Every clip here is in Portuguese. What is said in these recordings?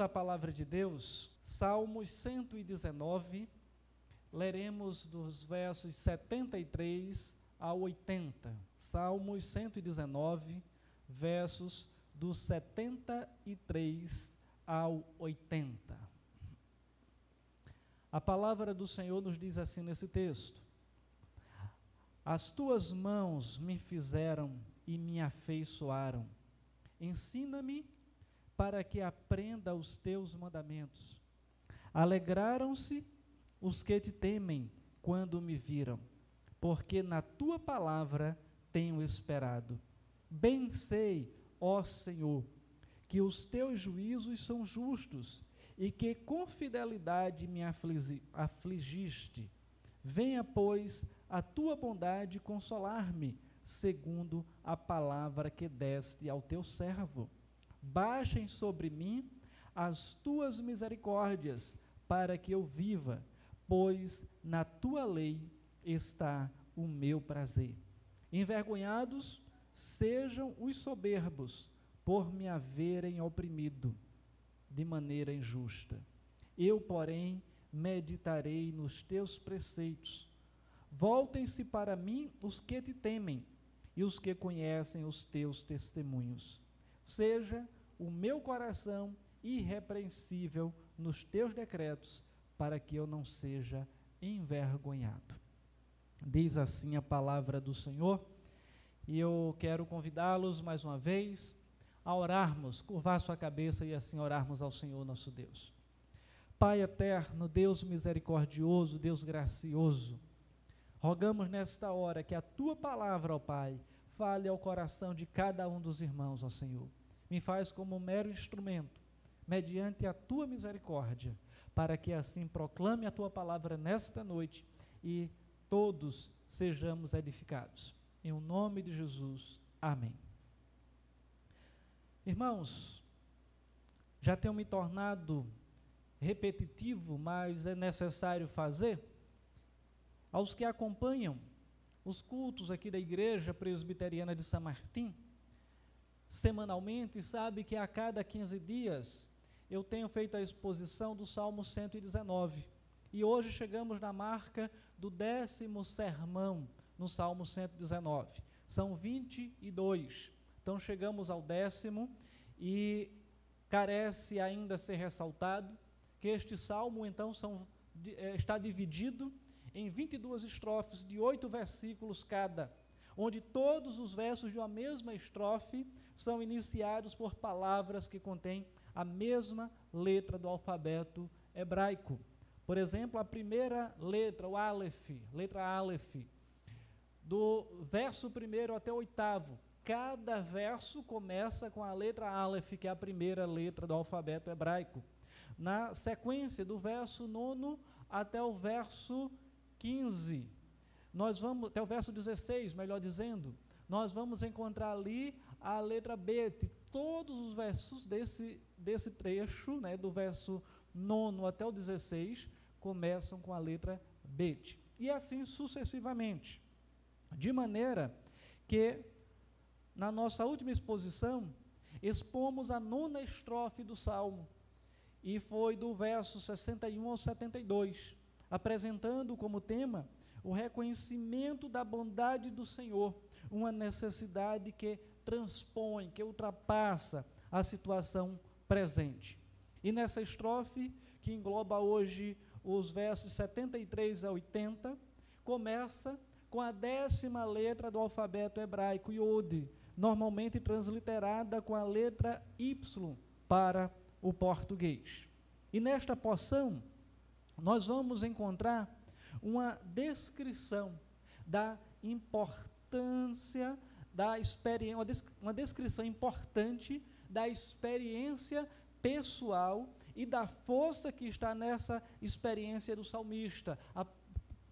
À palavra de Deus, Salmos 119, leremos dos versos 73 a 80. Salmos 119, versos do 73 ao 80. A palavra do Senhor nos diz assim nesse texto: As tuas mãos me fizeram e me afeiçoaram. Ensina-me para que aprenda os teus mandamentos. Alegraram-se os que te temem quando me viram, porque na tua palavra tenho esperado. Bem sei, ó Senhor, que os teus juízos são justos e que com fidelidade me afligiste. Venha, pois, a tua bondade consolar-me, segundo a palavra que deste ao teu servo. Baixem sobre mim as tuas misericórdias, para que eu viva, pois na tua lei está o meu prazer. Envergonhados sejam os soberbos, por me haverem oprimido de maneira injusta. Eu, porém, meditarei nos teus preceitos. Voltem-se para mim os que te temem e os que conhecem os teus testemunhos. Seja o meu coração irrepreensível nos teus decretos, para que eu não seja envergonhado. Diz assim a palavra do Senhor, e eu quero convidá-los mais uma vez a orarmos, curvar sua cabeça e assim orarmos ao Senhor nosso Deus. Pai eterno, Deus misericordioso, Deus gracioso, rogamos nesta hora que a tua palavra, ó Pai, fale ao coração de cada um dos irmãos, ó Senhor. Me faz como mero instrumento, mediante a tua misericórdia, para que assim proclame a tua palavra nesta noite e todos sejamos edificados. Em o nome de Jesus. Amém. Irmãos, já tenho me tornado repetitivo, mas é necessário fazer. Aos que acompanham os cultos aqui da Igreja Presbiteriana de São Martim, semanalmente, sabe que a cada 15 dias eu tenho feito a exposição do Salmo 119. E hoje chegamos na marca do décimo sermão no Salmo 119. São 22. Então chegamos ao décimo e carece ainda ser ressaltado que este salmo então são, é, está dividido em 22 estrofes de oito versículos cada, onde todos os versos de uma mesma estrofe são iniciados por palavras que contêm a mesma letra do alfabeto hebraico. Por exemplo, a primeira letra, o Aleph, letra Aleph, do verso primeiro até o oitavo, cada verso começa com a letra Aleph, que é a primeira letra do alfabeto hebraico. Na sequência, do verso 9 até o verso 15, nós vamos, até o verso 16, melhor dizendo, nós vamos encontrar ali a letra Bet. Todos os versos desse, desse trecho, né, do verso 9 até o 16, começam com a letra Bet. E assim sucessivamente. De maneira que na nossa última exposição, expomos a nona estrofe do Salmo, e foi do verso 61 ao 72, apresentando como tema o reconhecimento da bondade do Senhor, uma necessidade que transpõe, que ultrapassa a situação presente. E nessa estrofe, que engloba hoje os versos 73 a 80, começa com a décima letra do alfabeto hebraico, Yod, normalmente transliterada com a letra Y para o português. E nesta porção, nós vamos encontrar uma descrição da importância da experiência, uma descrição importante da experiência pessoal e da força que está nessa experiência do salmista,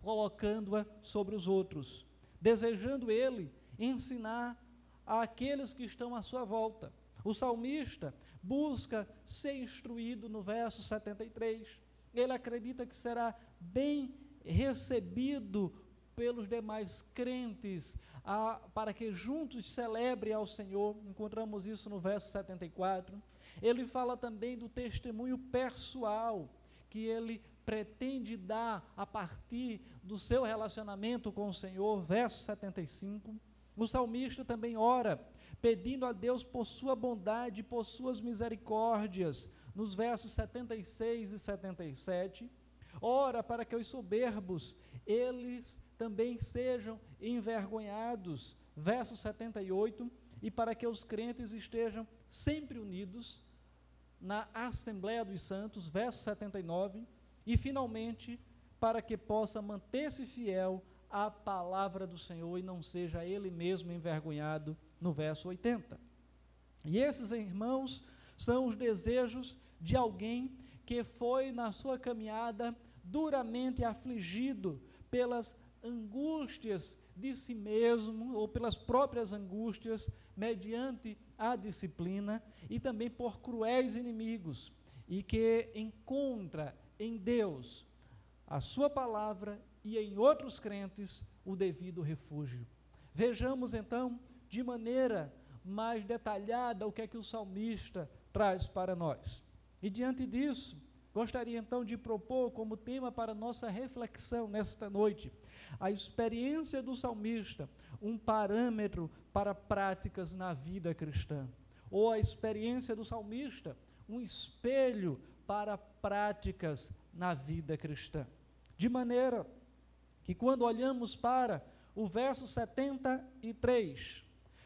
colocando-a sobre os outros, desejando ele ensinar àqueles que estão à sua volta. O salmista busca ser instruído no verso 73. Ele acredita que será bem recebido pelos demais crentes a, para que juntos celebrem ao Senhor. Encontramos isso no verso 74. Ele fala também do testemunho pessoal que ele pretende dar a partir do seu relacionamento com o Senhor, verso 75. O salmista também ora, pedindo a Deus por sua bondade, por suas misericórdias, nos versos 76 e 77. Ora para que os soberbos, eles também sejam envergonhados, verso 78, e para que os crentes estejam sempre unidos na Assembleia dos Santos, verso 79, e finalmente, para que possa manter-se fiel à palavra do Senhor e não seja ele mesmo envergonhado, no verso 80. E esses irmãos são os desejos de alguém que foi na sua caminhada duramente afligido pelas angústias de si mesmo ou pelas próprias angústias mediante a disciplina e também por cruéis inimigos e que encontra em Deus a sua palavra e em outros crentes o devido refúgio. Vejamos então de maneira mais detalhada o que é que o salmista traz para nós. E diante disso, gostaria então de propor como tema para nossa reflexão nesta noite a experiência do salmista, um parâmetro para práticas na vida cristã, ou a experiência do salmista, um espelho para práticas na vida cristã. De maneira que quando olhamos para o verso 73,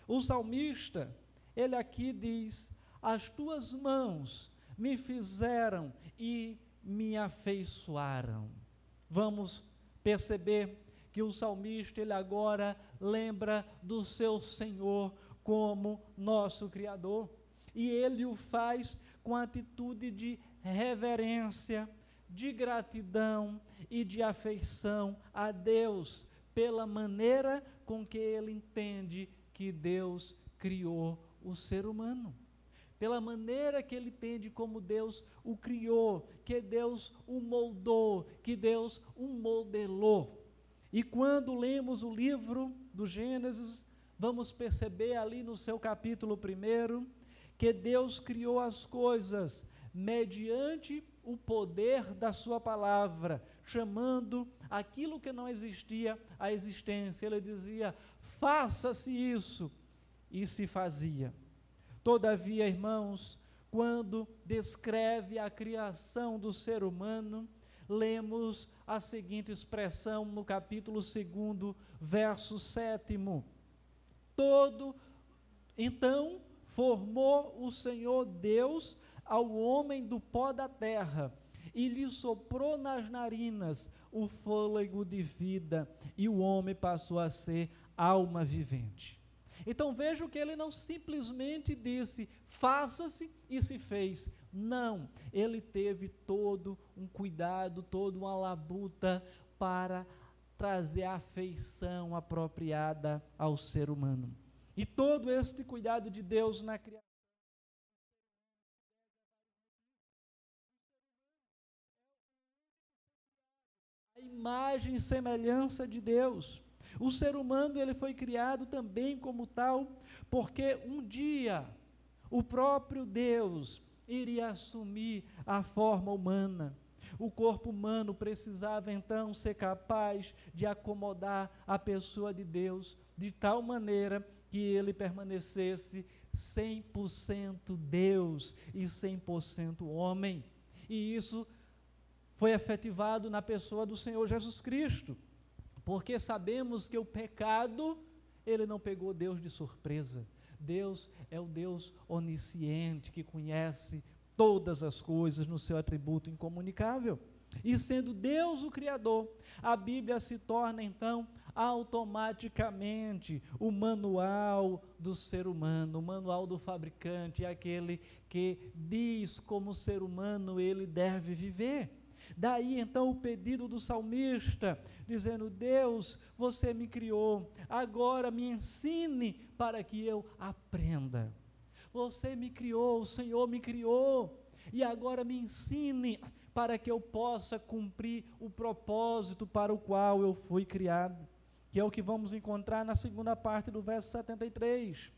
o salmista, ele aqui diz: As tuas mãos me fizeram e me afeiçoaram. Vamos perceber que o salmista ele agora lembra do seu Senhor como nosso criador, e ele o faz com atitude de reverência, de gratidão e de afeição a Deus pela maneira com que ele entende que Deus criou o ser humano. Pela maneira que ele entende como Deus o criou, que Deus o moldou, que Deus o modelou. E quando lemos o livro do Gênesis, vamos perceber ali no seu capítulo 1 que Deus criou as coisas mediante o poder da Sua palavra, chamando aquilo que não existia à existência. Ele dizia: faça-se isso, e se fazia. Todavia, irmãos, quando descreve a criação do ser humano, lemos a seguinte expressão no capítulo 2, verso 7. Todo, então, formou o Senhor Deus ao homem do pó da terra e lhe soprou nas narinas o fôlego de vida, e o homem passou a ser alma vivente. Então veja que ele não simplesmente disse, faça-se e se fez. Não, ele teve todo um cuidado, toda uma labuta para trazer a afeição apropriada ao ser humano. E todo este cuidado de Deus na criação. A imagem e semelhança de Deus. O ser humano ele foi criado também como tal, porque um dia o próprio Deus iria assumir a forma humana. O corpo humano precisava então ser capaz de acomodar a pessoa de Deus de tal maneira que ele permanecesse 100% Deus e 100% homem. E isso foi efetivado na pessoa do Senhor Jesus Cristo porque sabemos que o pecado, ele não pegou Deus de surpresa. Deus é o Deus onisciente que conhece todas as coisas no seu atributo incomunicável. E sendo Deus o Criador, a Bíblia se torna então automaticamente o manual do ser humano, o manual do fabricante, é aquele que diz como o ser humano ele deve viver. Daí então o pedido do salmista, dizendo: Deus, você me criou, agora me ensine para que eu aprenda. Você me criou, o Senhor me criou, e agora me ensine para que eu possa cumprir o propósito para o qual eu fui criado. que é o que vamos encontrar na segunda parte do verso 73.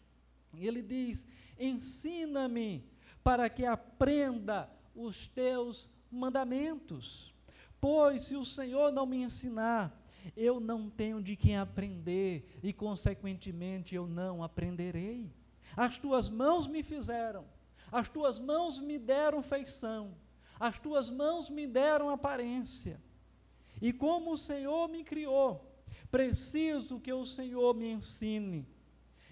Ele diz: Ensina-me para que aprenda os teus mandamentos. Pois se o Senhor não me ensinar, eu não tenho de quem aprender e, consequentemente, eu não aprenderei. As tuas mãos me fizeram, as tuas mãos me deram feição, as tuas mãos me deram aparência. E como o Senhor me criou, preciso que o Senhor me ensine.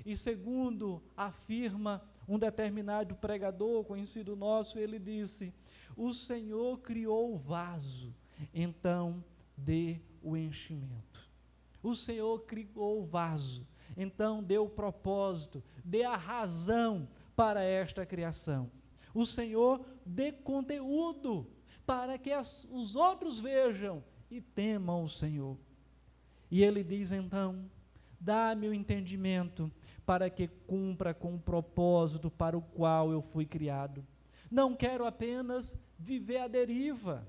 E segundo afirma um determinado pregador conhecido nosso, ele disse: O Senhor criou o vaso, então dê o enchimento. O Senhor criou o vaso, então dê o propósito, dê a razão para esta criação. O Senhor dê conteúdo para que as, os outros vejam e temam o Senhor. E ele diz então: dá-me o entendimento para que cumpra com o propósito para o qual eu fui criado. Não quero apenas viver à deriva.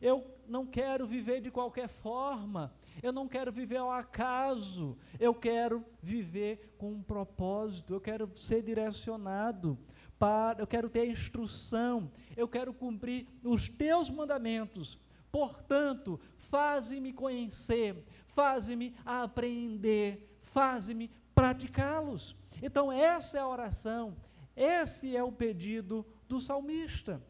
Eu não quero viver de qualquer forma. Eu não quero viver ao acaso. Eu quero viver com um propósito. Eu quero ser direcionado para, eu quero ter instrução. Eu quero cumprir os teus mandamentos. Portanto, faze-me conhecer, faze-me aprender, faze-me praticá-los. Então, essa é a oração, esse é o pedido do salmista.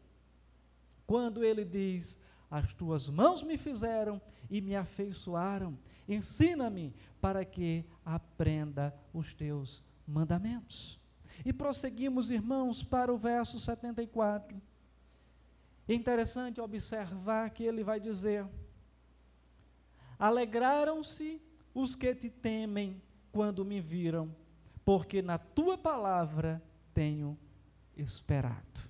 Quando ele diz: As tuas mãos me fizeram e me afeiçoaram, ensina-me para que aprenda os teus mandamentos. E prosseguimos, irmãos, para o verso 74. É interessante observar que ele vai dizer: Alegraram-se os que te temem quando me viram, porque na tua palavra tenho esperado.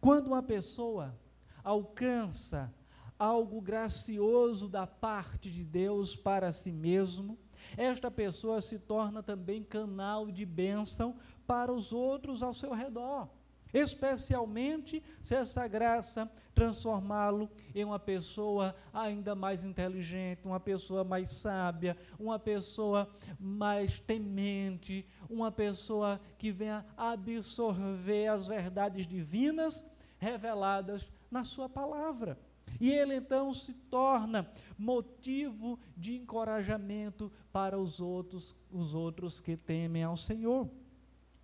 Quando uma pessoa alcança algo gracioso da parte de Deus para si mesmo, esta pessoa se torna também canal de bênção para os outros ao seu redor especialmente se essa graça transformá-lo em uma pessoa ainda mais inteligente, uma pessoa mais sábia, uma pessoa mais temente, uma pessoa que venha absorver as verdades divinas reveladas na sua palavra. E ele então se torna motivo de encorajamento para os outros, os outros que temem ao Senhor.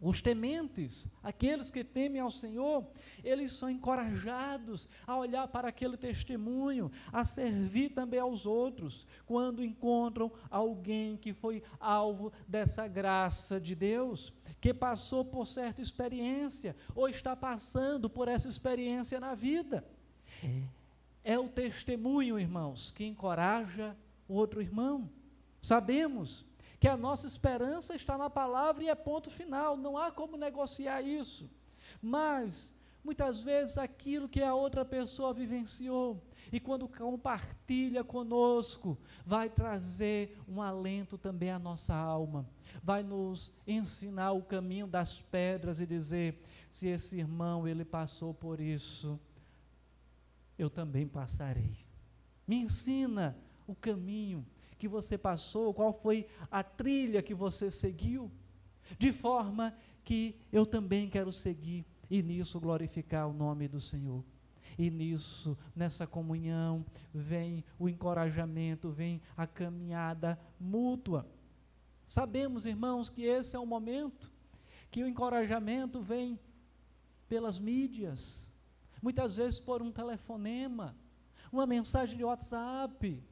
Os tementes, aqueles que temem ao Senhor, eles são encorajados a olhar para aquele testemunho, a servir também aos outros, quando encontram alguém que foi alvo dessa graça de Deus, que passou por certa experiência, ou está passando por essa experiência na vida. É o testemunho, irmãos, que encoraja o outro irmão. Sabemos que a nossa esperança está na palavra e é ponto final, não há como negociar isso. Mas, muitas vezes, aquilo que a outra pessoa vivenciou, e quando compartilha conosco, vai trazer um alento também à nossa alma, vai nos ensinar o caminho das pedras e dizer: se esse irmão ele passou por isso, eu também passarei. Me ensina o caminho que você passou, qual foi a trilha que você seguiu, de forma que eu também quero seguir e nisso glorificar o nome do Senhor. E nisso, nessa comunhão, vem o encorajamento, vem a caminhada mútua. Sabemos, irmãos, que esse é o momento que o encorajamento vem pelas mídias, muitas vezes por um telefonema, uma mensagem de WhatsApp,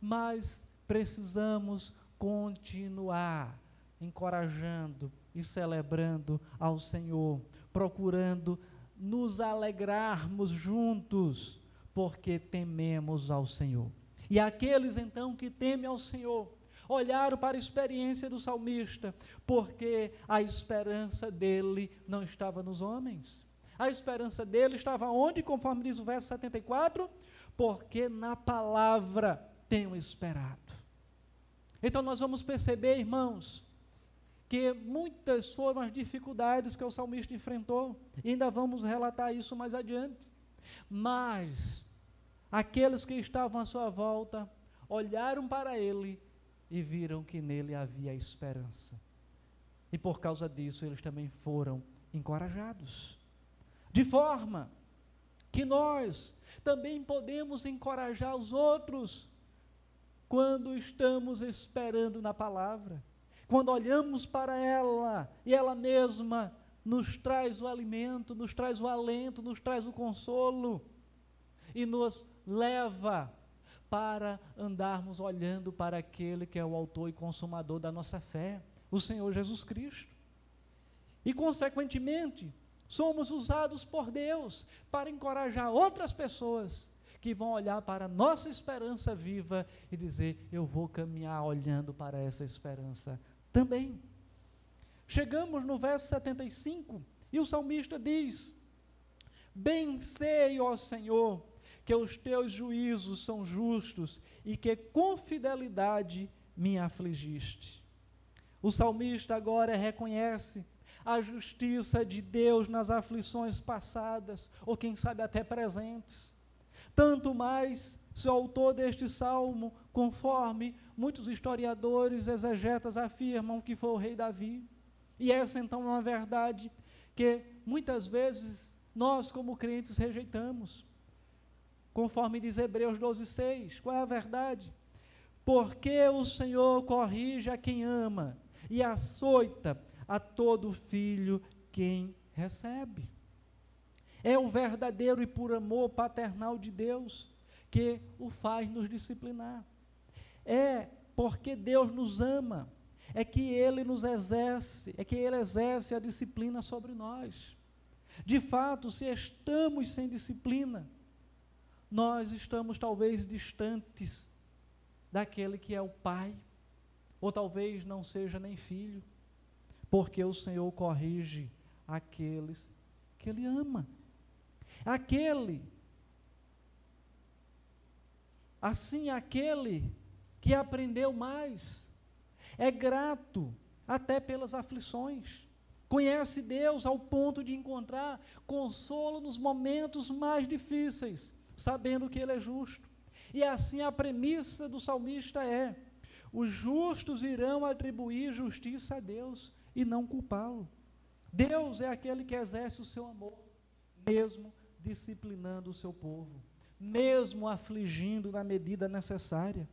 mas precisamos continuar encorajando e celebrando ao Senhor, procurando nos alegrarmos juntos, porque tememos ao Senhor. E aqueles então que temem ao Senhor, olharam para a experiência do salmista, porque a esperança dele não estava nos homens. A esperança dele estava onde, conforme diz o verso 74? Porque na palavra tenho esperado. Então nós vamos perceber, irmãos, que muitas foram as dificuldades que o salmista enfrentou, e ainda vamos relatar isso mais adiante. Mas aqueles que estavam à sua volta olharam para ele e viram que nele havia esperança. E por causa disso eles também foram encorajados. De forma que nós também podemos encorajar os outros quando estamos esperando na palavra. Quando olhamos para ela e ela mesma nos traz o alimento, nos traz o alento, nos traz o consolo e nos leva para andarmos olhando para aquele que é o autor e consumador da nossa fé, o Senhor Jesus Cristo. E, consequentemente, somos usados por Deus para encorajar outras pessoas que vão olhar para a nossa esperança viva e dizer: Eu vou caminhar olhando para essa esperança também. Chegamos no verso 75 e o salmista diz: Bem sei, ó Senhor, que os teus juízos são justos e que com fidelidade me afligiste. O salmista agora reconhece a justiça de Deus nas aflições passadas, ou quem sabe até presentes. Tanto mais se o autor deste salmo, conforme muitos historiadores exegetas afirmam que foi o rei Davi. E essa então é uma verdade que muitas vezes nós, como crentes, rejeitamos conforme diz Hebreus 12, 6. Qual é a verdade? Porque o Senhor corrige a quem ama e açoita a todo filho quem recebe. É o verdadeiro e puro amor paternal de Deus que o faz nos disciplinar. É porque Deus nos ama, é que Ele nos exerce, é que Ele exerce a disciplina sobre nós. De fato, se estamos sem disciplina, nós estamos talvez distantes daquele que é o Pai, ou talvez não seja nem filho, porque o Senhor corrige aqueles que Ele ama. Aquele, assim, aquele que aprendeu mais, é grato até pelas aflições, conhece Deus ao ponto de encontrar consolo nos momentos mais difíceis, sabendo que ele é justo. E assim a premissa do salmista é: os justos irão atribuir justiça a Deus e não culpá-lo. Deus é aquele que exerce o seu amor, mesmo disciplinando o seu povo, mesmo afligindo na medida necessária.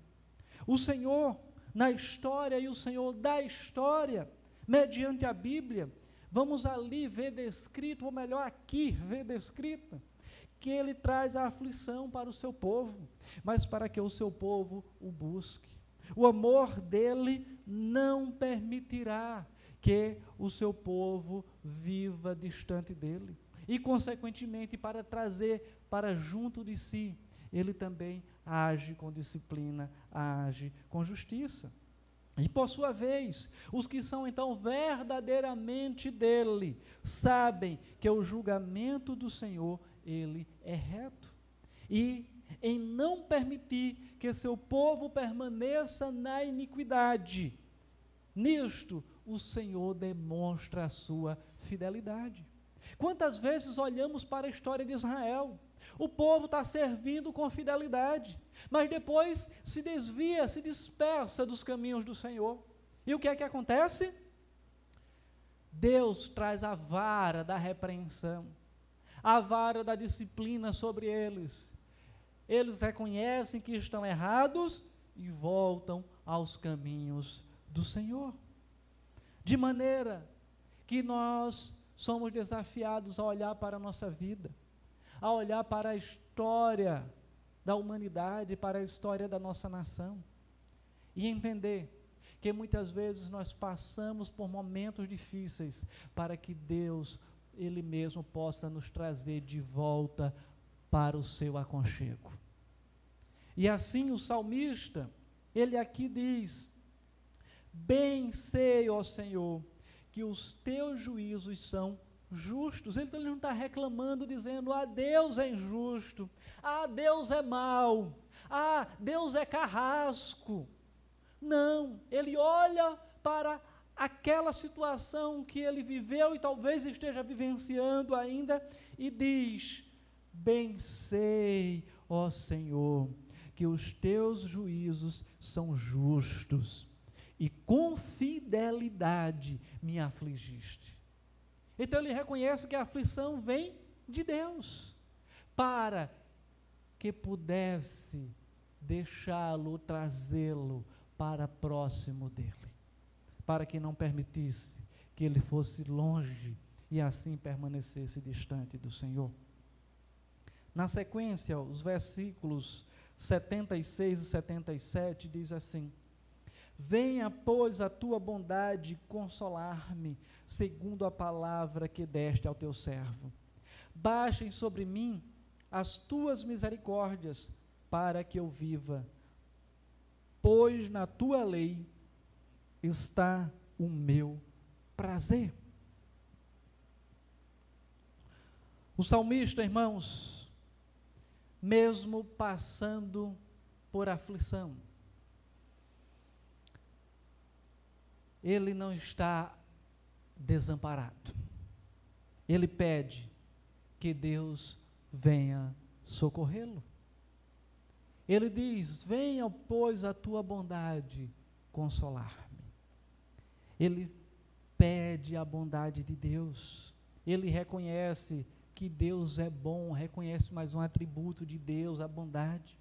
O Senhor, na história e o Senhor da história, mediante a Bíblia, vamos ali ver descrito, ou melhor, aqui ver descrita, que ele traz a aflição para o seu povo, mas para que o seu povo o busque. O amor dele não permitirá que o seu povo viva distante dele. E, consequentemente, para trazer para junto de si, ele também age com disciplina, age com justiça. E por sua vez, os que são então verdadeiramente dele, sabem que o julgamento do Senhor ele é reto. E em não permitir que seu povo permaneça na iniquidade, nisto o Senhor demonstra a sua fidelidade. Quantas vezes olhamos para a história de Israel? O povo está servindo com fidelidade, mas depois se desvia, se dispersa dos caminhos do Senhor. E o que é que acontece? Deus traz a vara da repreensão a vara da disciplina sobre eles. Eles reconhecem que estão errados e voltam aos caminhos do Senhor. De maneira que nós somos desafiados a olhar para a nossa vida, a olhar para a história da humanidade, para a história da nossa nação e entender que muitas vezes nós passamos por momentos difíceis para que Deus ele mesmo possa nos trazer de volta para o seu aconchego. E assim o salmista, ele aqui diz: Bem sei, ó Senhor, que os teus juízos são justos. Ele, não está reclamando, dizendo: Ah, Deus é injusto, ah, Deus é mau, ah, Deus é carrasco. Não, ele olha para aquela situação que ele viveu e talvez esteja vivenciando ainda, e diz: Bem sei, ó Senhor, que os teus juízos são justos e com fidelidade me afligiste. Então ele reconhece que a aflição vem de Deus, para que pudesse deixá-lo, trazê-lo para próximo dele, para que não permitisse que ele fosse longe e assim permanecesse distante do Senhor. Na sequência, os versículos 76 e 77 diz assim: Venha, pois, a tua bondade consolar-me, segundo a palavra que deste ao teu servo. Baixem sobre mim as tuas misericórdias, para que eu viva. Pois na tua lei está o meu prazer. O salmista, irmãos, mesmo passando por aflição, ele não está desamparado. Ele pede que Deus venha socorrê-lo. Ele diz: Venha, pois, a tua bondade consolar-me. Ele pede a bondade de Deus. Ele reconhece que Deus é bom, reconhece mais um atributo de Deus, a bondade.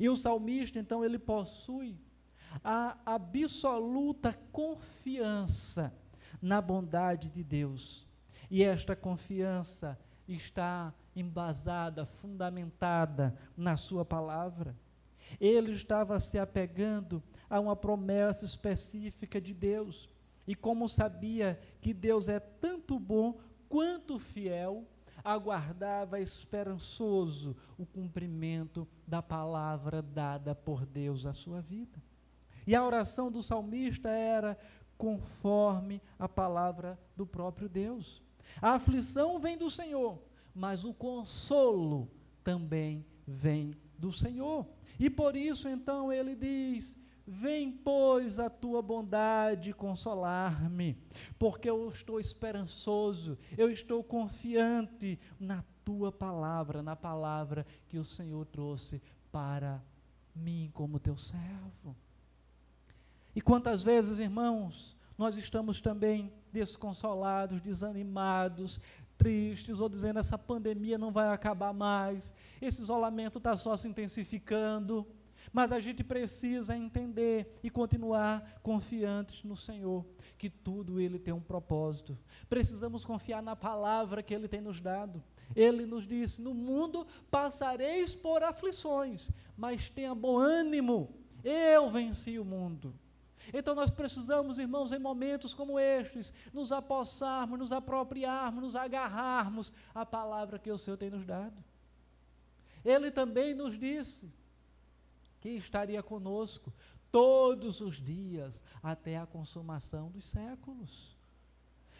E o salmista, então, ele possui a absoluta confiança na bondade de Deus. E esta confiança está embasada, fundamentada na Sua palavra. Ele estava se apegando a uma promessa específica de Deus. E como sabia que Deus é tanto bom quanto fiel, aguardava esperançoso o cumprimento da palavra dada por Deus à sua vida. E a oração do salmista era conforme a palavra do próprio Deus. A aflição vem do Senhor, mas o consolo também vem do Senhor. E por isso então ele diz: Vem, pois, a tua bondade consolar-me, porque eu estou esperançoso, eu estou confiante na tua palavra, na palavra que o Senhor trouxe para mim como teu servo. E quantas vezes, irmãos, nós estamos também desconsolados, desanimados, tristes, ou dizendo essa pandemia não vai acabar mais, esse isolamento está só se intensificando. Mas a gente precisa entender e continuar confiantes no Senhor, que tudo Ele tem um propósito. Precisamos confiar na palavra que Ele tem nos dado. Ele nos disse: No mundo passareis por aflições, mas tenha bom ânimo, eu venci o mundo. Então nós precisamos, irmãos, em momentos como estes, nos apossarmos, nos apropriarmos, nos agarrarmos à palavra que o Senhor tem nos dado. Ele também nos disse que estaria conosco todos os dias até a consumação dos séculos.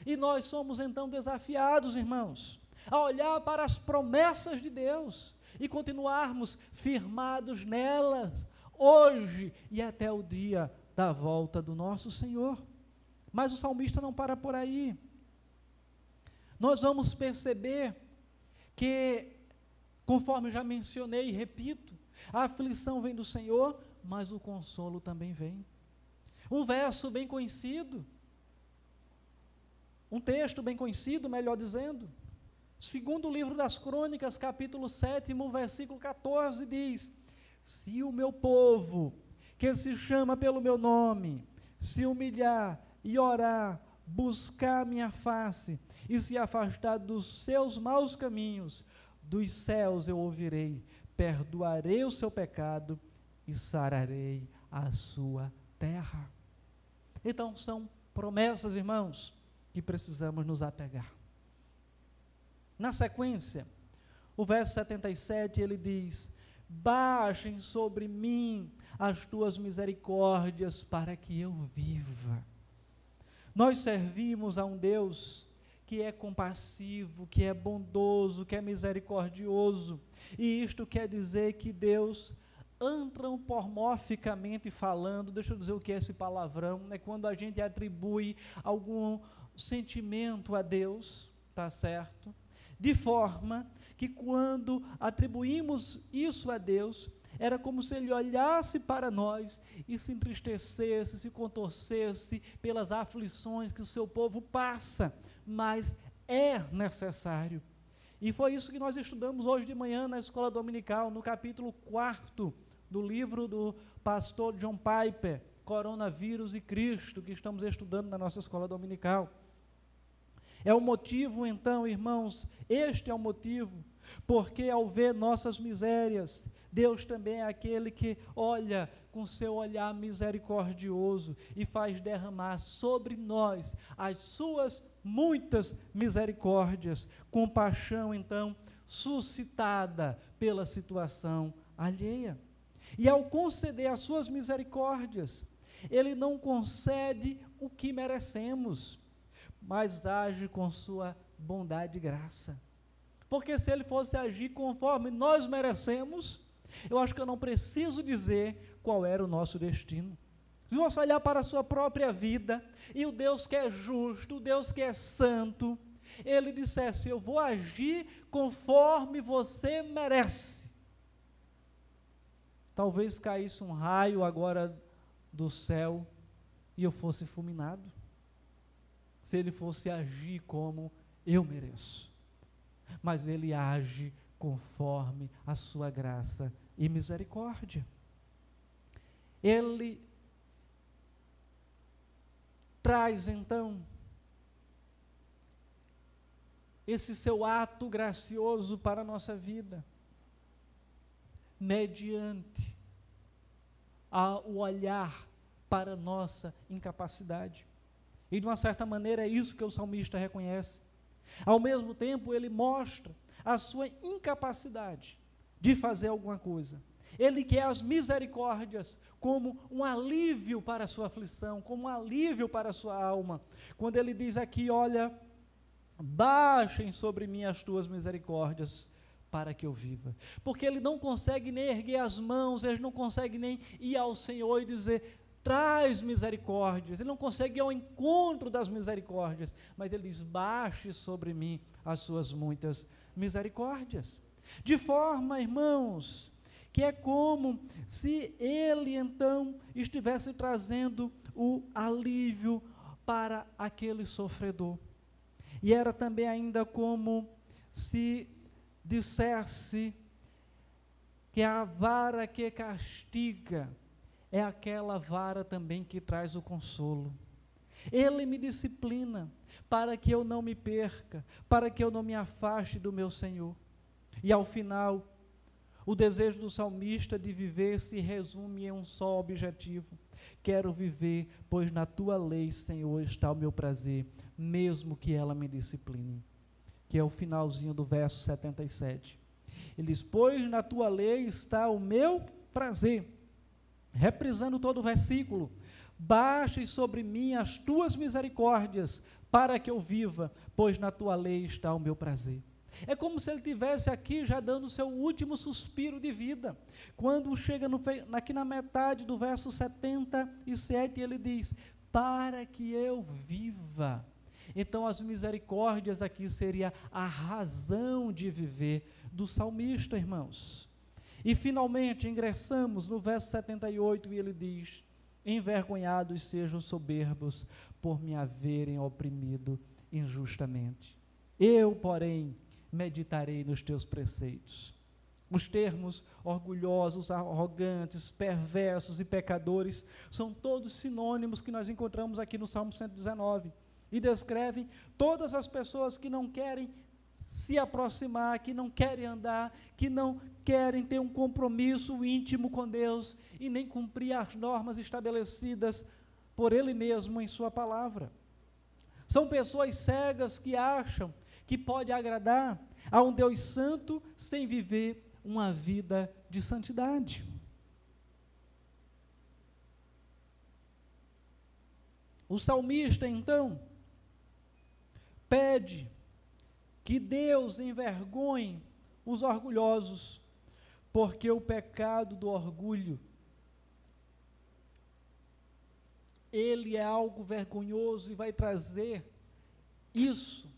E nós somos então desafiados, irmãos, a olhar para as promessas de Deus e continuarmos firmados nelas, hoje e até o dia da volta do nosso Senhor. Mas o salmista não para por aí. Nós vamos perceber que, conforme já mencionei e repito, a aflição vem do Senhor, mas o consolo também vem. Um verso bem conhecido, um texto bem conhecido, melhor dizendo, segundo o livro das Crônicas, capítulo 7, versículo 14, diz: Se o meu povo, que se chama pelo meu nome, se humilhar e orar, buscar minha face e se afastar dos seus maus caminhos, dos céus eu ouvirei, perdoarei o seu pecado e sararei a sua terra. Então são promessas, irmãos, que precisamos nos apegar. Na sequência, o verso 77 ele diz: Baixem sobre mim as tuas misericórdias para que eu viva. Nós servimos a um Deus que é compassivo, que é bondoso, que é misericordioso. E isto quer dizer que Deus, antropomorficamente falando, deixa eu dizer o que é esse palavrão, é quando a gente atribui algum sentimento a Deus, tá certo? De forma que quando atribuímos isso a Deus, Era como se ele olhasse para nós e se entristecesse, se contorcesse pelas aflições que o seu povo passa, mas é necessário. E foi isso que nós estudamos hoje de manhã na escola dominical, no capítulo 4 do livro do pastor John Piper, Coronavírus e Cristo, que estamos estudando na nossa escola dominical. É o motivo, então, irmãos, este é o motivo, porque ao ver nossas misérias, Deus também é aquele que olha com seu olhar misericordioso e faz derramar sobre nós as suas muitas misericórdias, compaixão, então, suscitada pela situação alheia. E ao conceder as suas misericórdias, ele não concede o que merecemos, mas age com sua bondade e graça. Porque se ele fosse agir conforme nós merecemos, eu acho que eu não preciso dizer qual era o nosso destino. Se você olhar para a sua própria vida, e o Deus que é justo, o Deus que é santo, ele dissesse: Eu vou agir conforme você merece. Talvez caísse um raio agora do céu e eu fosse fulminado. Se ele fosse agir como eu mereço. Mas ele age conforme a sua graça e misericórdia. Ele traz então esse seu ato gracioso para a nossa vida, mediante o olhar para a nossa incapacidade. E de uma certa maneira é isso que o salmista reconhece. Ao mesmo tempo, ele mostra a sua incapacidade de fazer alguma coisa. Ele quer as misericórdias como um alívio para a sua aflição, como um alívio para a sua alma. Quando ele diz aqui: Olha, baixem sobre mim as tuas misericórdias, para que eu viva. Porque ele não consegue nem erguer as mãos, ele não consegue nem ir ao Senhor e dizer: traz misericórdias. Ele não consegue ir ao encontro das misericórdias, mas ele diz: baixe sobre mim as suas muitas misericórdias. De forma, irmãos, que é como se ele então estivesse trazendo o alívio para aquele sofredor. E era também ainda como se dissesse que a vara que castiga é aquela vara também que traz o consolo. Ele me disciplina para que eu não me perca, para que eu não me afaste do meu Senhor. E ao final, o desejo do salmista de viver se resume em um só objetivo: quero viver, pois na tua lei, Senhor, está o meu prazer, mesmo que ela me discipline. Que é o finalzinho do verso 77. Ele diz: Pois na tua lei está o meu prazer. Reprisando todo o versículo: Baixe sobre mim as tuas misericórdias, para que eu viva, pois na tua lei está o meu prazer. É como se ele tivesse aqui já dando o seu último suspiro de vida. Quando chega no, aqui na metade do verso 77, ele diz: Para que eu viva. Então, as misericórdias aqui seria a razão de viver do salmista, irmãos. E finalmente ingressamos no verso 78 e ele diz: Envergonhados sejam soberbos por me haverem oprimido injustamente. Eu, porém, meditarei nos teus preceitos. Os termos orgulhosos, arrogantes, perversos e pecadores são todos sinônimos que nós encontramos aqui no Salmo 119 e descrevem todas as pessoas que não querem se aproximar, que não querem andar, que não querem ter um compromisso íntimo com Deus e nem cumprir as normas estabelecidas por Ele mesmo em Sua palavra. São pessoas cegas que acham que pode agradar a um Deus santo sem viver uma vida de santidade. O salmista, então, pede que Deus envergonhe os orgulhosos, porque o pecado do orgulho ele é algo vergonhoso e vai trazer isso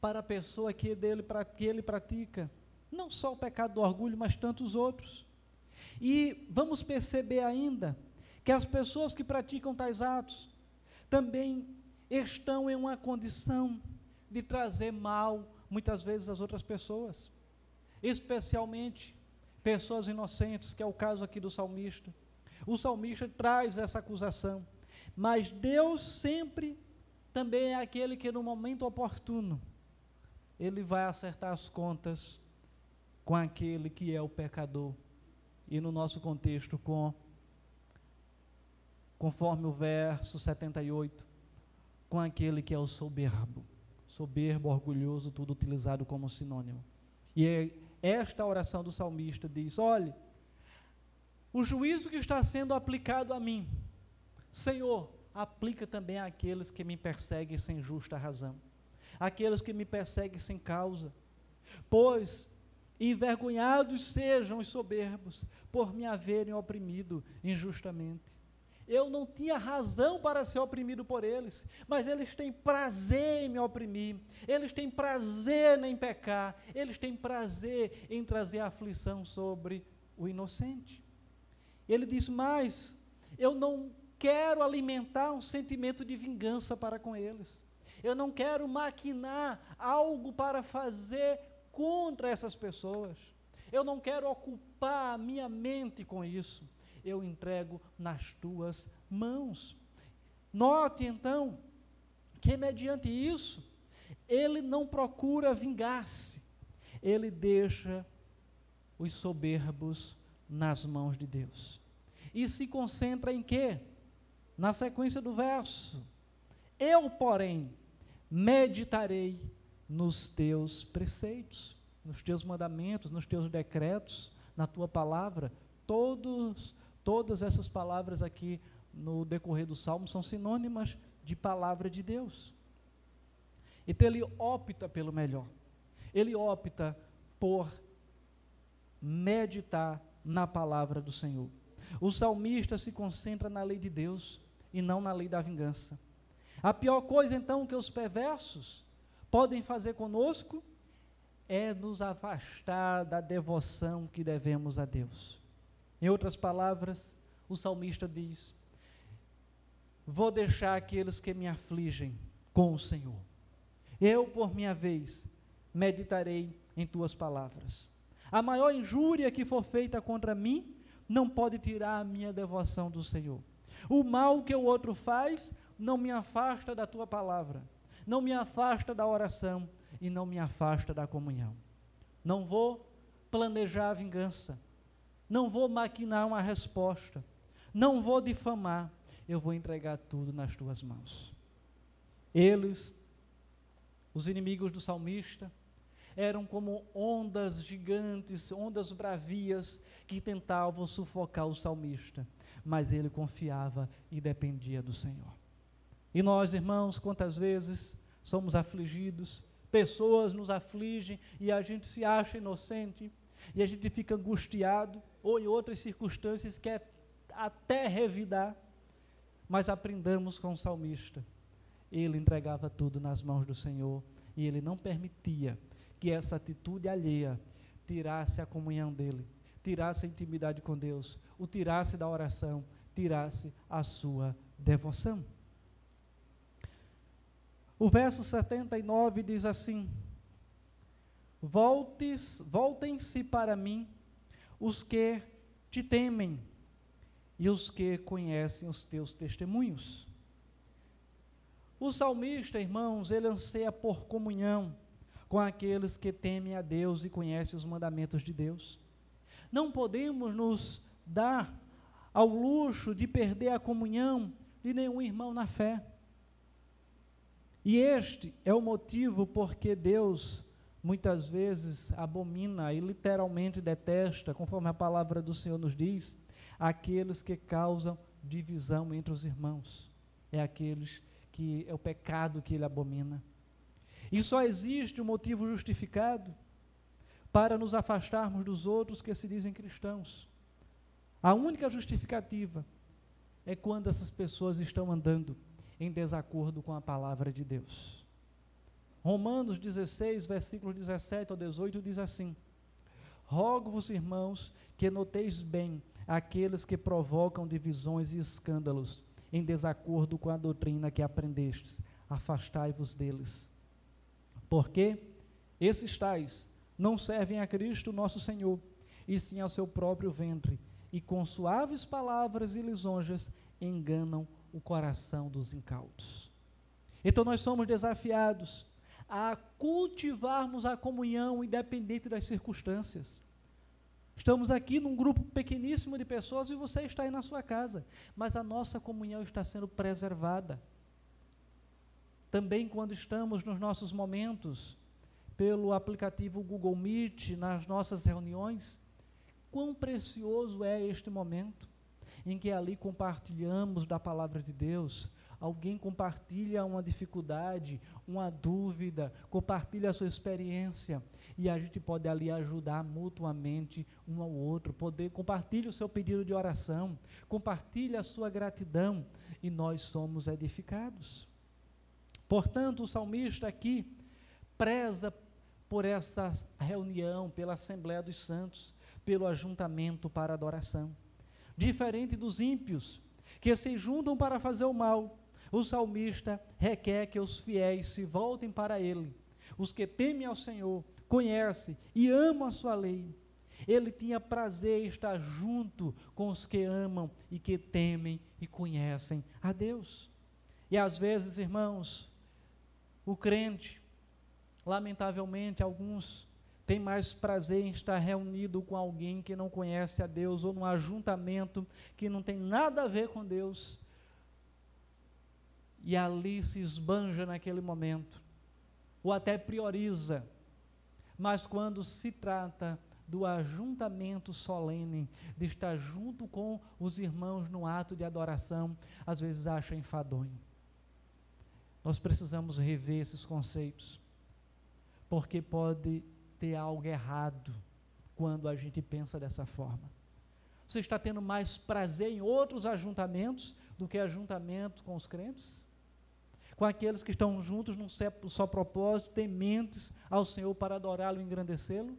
para a pessoa que, dele, que ele pratica. Não só o pecado do orgulho, mas tantos outros. E vamos perceber ainda que as pessoas que praticam tais atos também estão em uma condição de trazer mal, muitas vezes, às outras pessoas, especialmente pessoas inocentes, que é o caso aqui do salmista. O salmista traz essa acusação, mas Deus sempre também é aquele que, no momento oportuno, ele vai acertar as contas com aquele que é o pecador. E no nosso contexto, com conforme o verso 78, com aquele que é o soberbo. Soberbo, orgulhoso, tudo utilizado como sinônimo. E é esta oração do salmista diz: olhe, o juízo que está sendo aplicado a mim, Senhor, aplica também àqueles que me perseguem sem justa razão, aqueles que me perseguem sem causa. Pois envergonhados sejam os soberbos por me haverem oprimido injustamente. Eu não tinha razão para ser oprimido por eles, mas eles têm prazer em me oprimir, eles têm prazer em pecar, eles têm prazer em trazer aflição sobre o inocente. Ele diz mais: eu não quero alimentar um sentimento de vingança para com eles. Eu não quero maquinar algo para fazer contra essas pessoas. Eu não quero ocupar a minha mente com isso eu entrego nas tuas mãos. Note então que, mediante isso, ele não procura vingar-se, ele deixa os soberbos nas mãos de Deus. E se concentra em quê? Na sequência do verso. Eu, porém, meditarei nos teus preceitos, nos teus mandamentos, nos teus decretos, na tua palavra, todos Todas essas palavras aqui no decorrer do salmo são sinônimas de palavra de Deus. Então ele opta pelo melhor. Ele opta por meditar na palavra do Senhor. O salmista se concentra na lei de Deus e não na lei da vingança. A pior coisa então que os perversos podem fazer conosco é nos afastar da devoção que devemos a Deus. Em outras palavras, o salmista diz: Vou deixar aqueles que me afligem com o Senhor. Eu, por minha vez, meditarei em tuas palavras. A maior injúria que for feita contra mim não pode tirar a minha devoção do Senhor. O mal que o outro faz não me afasta da tua palavra, não me afasta da oração e não me afasta da comunhão. Não vou planejar a vingança, não vou maquinar uma resposta, não vou difamar, eu vou entregar tudo nas tuas mãos. Eles, os inimigos do salmista, eram como ondas gigantes, ondas bravias que tentavam sufocar o salmista, mas ele confiava e dependia do Senhor. E nós, irmãos, quantas vezes somos afligidos, pessoas nos afligem e a gente se acha inocente, e a gente fica angustiado, ou em outras circunstâncias quer até revidar, mas aprendamos com o salmista. Ele entregava tudo nas mãos do Senhor e ele não permitia que essa atitude alheia tirasse a comunhão dele, tirasse a intimidade com Deus, o tirasse da oração, tirasse a sua devoção. O verso 79 diz assim: voltem-se para mim os que te temem e os que conhecem os teus testemunhos. O salmista, irmãos, ele anseia por comunhão com aqueles que temem a Deus e conhecem os mandamentos de Deus. Não podemos nos dar ao luxo de perder a comunhão de nenhum irmão na fé. E este é o motivo porque Deus muitas vezes abomina e literalmente detesta, conforme a palavra do Senhor nos diz, aqueles que causam divisão entre os irmãos. É aqueles que é o pecado que ele abomina. E só existe um motivo justificado para nos afastarmos dos outros que se dizem cristãos. A única justificativa é quando essas pessoas estão andando em desacordo com a palavra de Deus. Romanos 16, versículos 17 ao 18 diz assim: Rogo-vos, irmãos, que noteis bem aqueles que provocam divisões e escândalos em desacordo com a doutrina que aprendestes. Afastai-vos deles. Porque esses tais não servem a Cristo nosso Senhor, e sim ao seu próprio ventre, e com suaves palavras e lisonjas enganam o coração dos incautos. Então nós somos desafiados a cultivarmos a comunhão independente das circunstâncias. Estamos aqui num grupo pequeníssimo de pessoas e você está aí na sua casa, mas a nossa comunhão está sendo preservada. Também quando estamos nos nossos momentos pelo aplicativo Google Meet, nas nossas reuniões, quão precioso é este momento em que ali compartilhamos da palavra de Deus, alguém compartilha uma dificuldade, uma dúvida, compartilha a sua experiência e a gente pode ali ajudar mutuamente um ao outro, poder compartilha o seu pedido de oração, compartilha a sua gratidão e nós somos edificados. Portanto, o salmista aqui preza por essa reunião, pela Assembleia dos Santos, pelo ajuntamento para adoração. Diferente dos ímpios, que se juntam para fazer o mal, o salmista requer que os fiéis se voltem para ele, os que temem ao Senhor, conhecem e amam a sua lei. Ele tinha prazer em estar junto com os que amam e que temem e conhecem a Deus. E às vezes, irmãos, o crente, lamentavelmente, alguns têm mais prazer em estar reunido com alguém que não conhece a Deus ou num ajuntamento que não tem nada a ver com Deus e ali se esbanja naquele momento, ou até prioriza. Mas quando se trata do ajuntamento solene, de estar junto com os irmãos no ato de adoração, às vezes acha enfadonho. Nós precisamos rever esses conceitos, porque pode ter algo errado quando a gente pensa dessa forma. Você está tendo mais prazer em outros ajuntamentos do que ajuntamento com os crentes? Com aqueles que estão juntos num só propósito, tementes ao Senhor para adorá-lo e engrandecê-lo?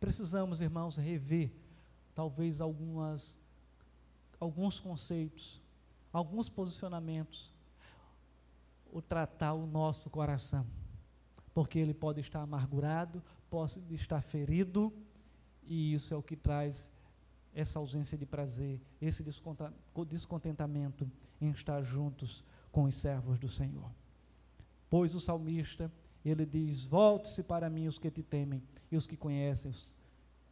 Precisamos, irmãos, rever talvez algumas alguns conceitos, alguns posicionamentos, o tratar o nosso coração, porque ele pode estar amargurado, pode estar ferido, e isso é o que traz essa ausência de prazer, esse descontentamento em estar juntos com os servos do Senhor. Pois o salmista, ele diz: Volte-se para mim os que te temem e os que conhecem,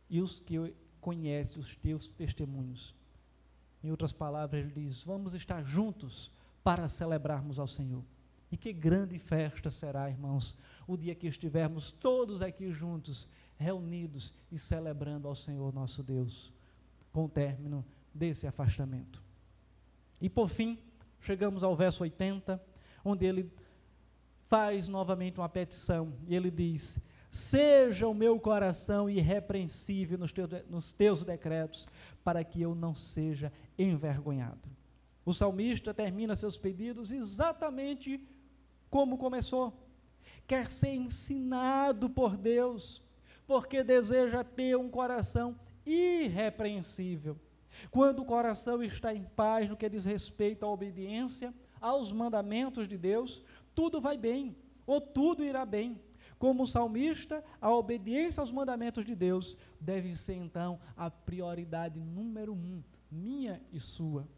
e os que conhecem os teus testemunhos. Em outras palavras, ele diz: Vamos estar juntos para celebrarmos ao Senhor. E que grande festa será, irmãos, o dia que estivermos todos aqui juntos, reunidos e celebrando ao Senhor nosso Deus, com o término desse afastamento. E por fim, chegamos ao verso 80, onde ele faz novamente uma petição, e ele diz: Seja o meu coração irrepreensível nos teus, nos teus decretos, para que eu não seja envergonhado. O salmista termina seus pedidos exatamente como começou. Quer ser ensinado por Deus, porque deseja ter um coração irrepreensível. Quando o coração está em paz no que diz respeito à obediência aos mandamentos de Deus, tudo vai bem, ou tudo irá bem. Como salmista, a obediência aos mandamentos de Deus deve ser então a prioridade número um, minha e sua.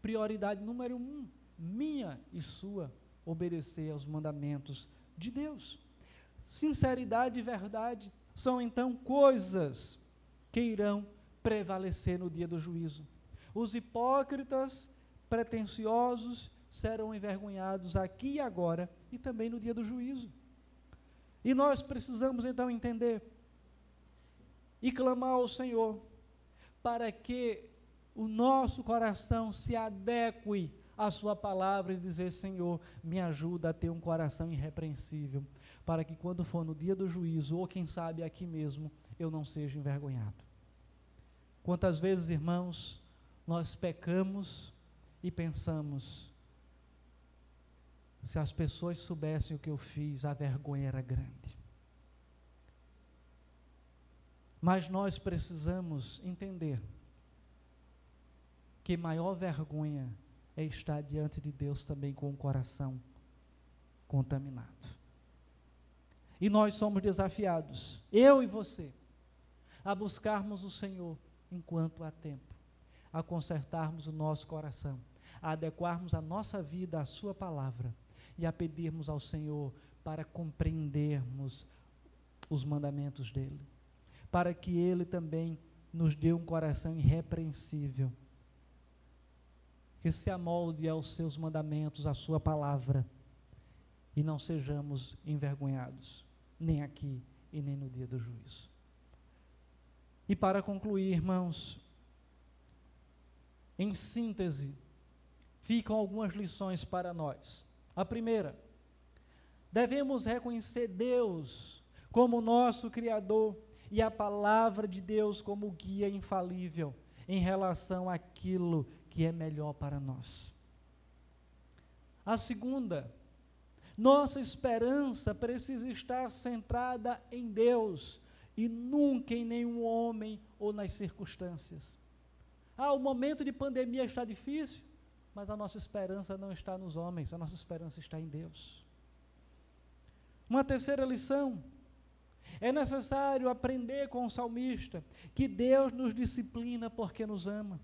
Prioridade número um, minha e sua, obedecer aos mandamentos de Deus. Sinceridade e verdade são então coisas que irão prevalecer no dia do juízo. Os hipócritas, pretensiosos, serão envergonhados aqui e agora e também no dia do juízo. E nós precisamos então entender e clamar ao Senhor para que o nosso coração se adeque à Sua palavra e dizer: Senhor, me ajuda a ter um coração irrepreensível, para que quando for no dia do juízo, ou quem sabe aqui mesmo, eu não seja envergonhado. Quantas vezes, irmãos, nós pecamos e pensamos: se as pessoas soubessem o que eu fiz, a vergonha era grande. Mas nós precisamos entender que maior vergonha é estar diante de Deus também com o coração contaminado. E nós somos desafiados, eu e você, a buscarmos o Senhor enquanto há tempo, a consertarmos o nosso coração, a adequarmos a nossa vida à Sua palavra e a pedirmos ao Senhor para compreendermos os mandamentos dEle, para que Ele também nos dê um coração irrepreensível que se amolde aos seus mandamentos, à sua palavra, e não sejamos envergonhados, nem aqui e nem no dia do juízo. E para concluir, irmãos, em síntese, ficam algumas lições para nós. A primeira, devemos reconhecer Deus como nosso Criador e a palavra de Deus como guia infalível em relação àquilo que é melhor para nós. A segunda, nossa esperança precisa estar centrada em Deus e nunca em nenhum homem ou nas circunstâncias. Ah, o momento de pandemia está difícil, mas a nossa esperança não está nos homens, a nossa esperança está em Deus. Uma terceira lição, é necessário aprender com o salmista que Deus nos disciplina porque nos ama.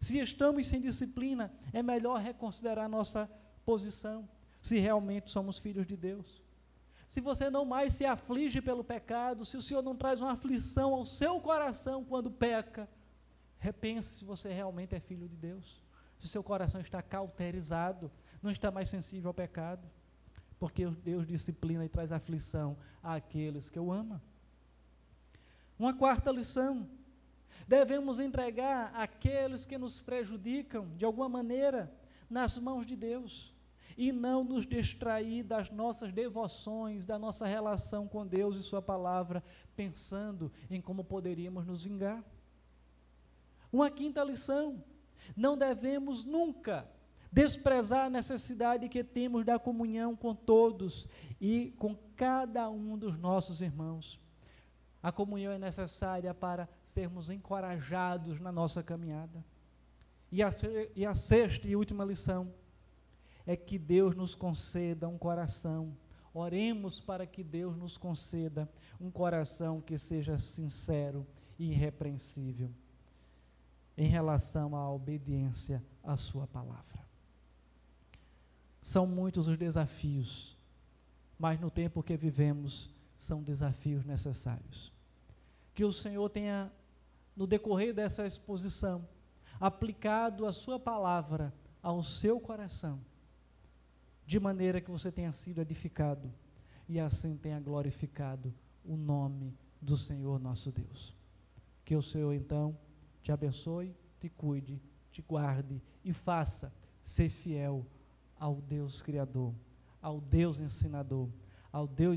Se estamos sem disciplina, é melhor reconsiderar nossa posição, se realmente somos filhos de Deus. Se você não mais se aflige pelo pecado, se o Senhor não traz uma aflição ao seu coração quando peca, repense se você realmente é filho de Deus. Se seu coração está cauterizado, não está mais sensível ao pecado, porque Deus disciplina e traz aflição àqueles que o ama. Uma quarta lição, Devemos entregar aqueles que nos prejudicam, de alguma maneira, nas mãos de Deus. E não nos distrair das nossas devoções, da nossa relação com Deus e Sua palavra, pensando em como poderíamos nos vingar. Uma quinta lição: não devemos nunca desprezar a necessidade que temos da comunhão com todos e com cada um dos nossos irmãos. A comunhão é necessária para sermos encorajados na nossa caminhada. E a, e a sexta e última lição é que Deus nos conceda um coração. Oremos para que Deus nos conceda um coração que seja sincero e irrepreensível em relação à obediência à Sua palavra. São muitos os desafios, mas no tempo que vivemos, são desafios necessários que o Senhor tenha, no decorrer dessa exposição, aplicado a Sua palavra ao seu coração, de maneira que você tenha sido edificado e assim tenha glorificado o nome do Senhor nosso Deus. Que o Senhor então te abençoe, te cuide, te guarde e faça ser fiel ao Deus Criador, ao Deus Ensinador, ao Deus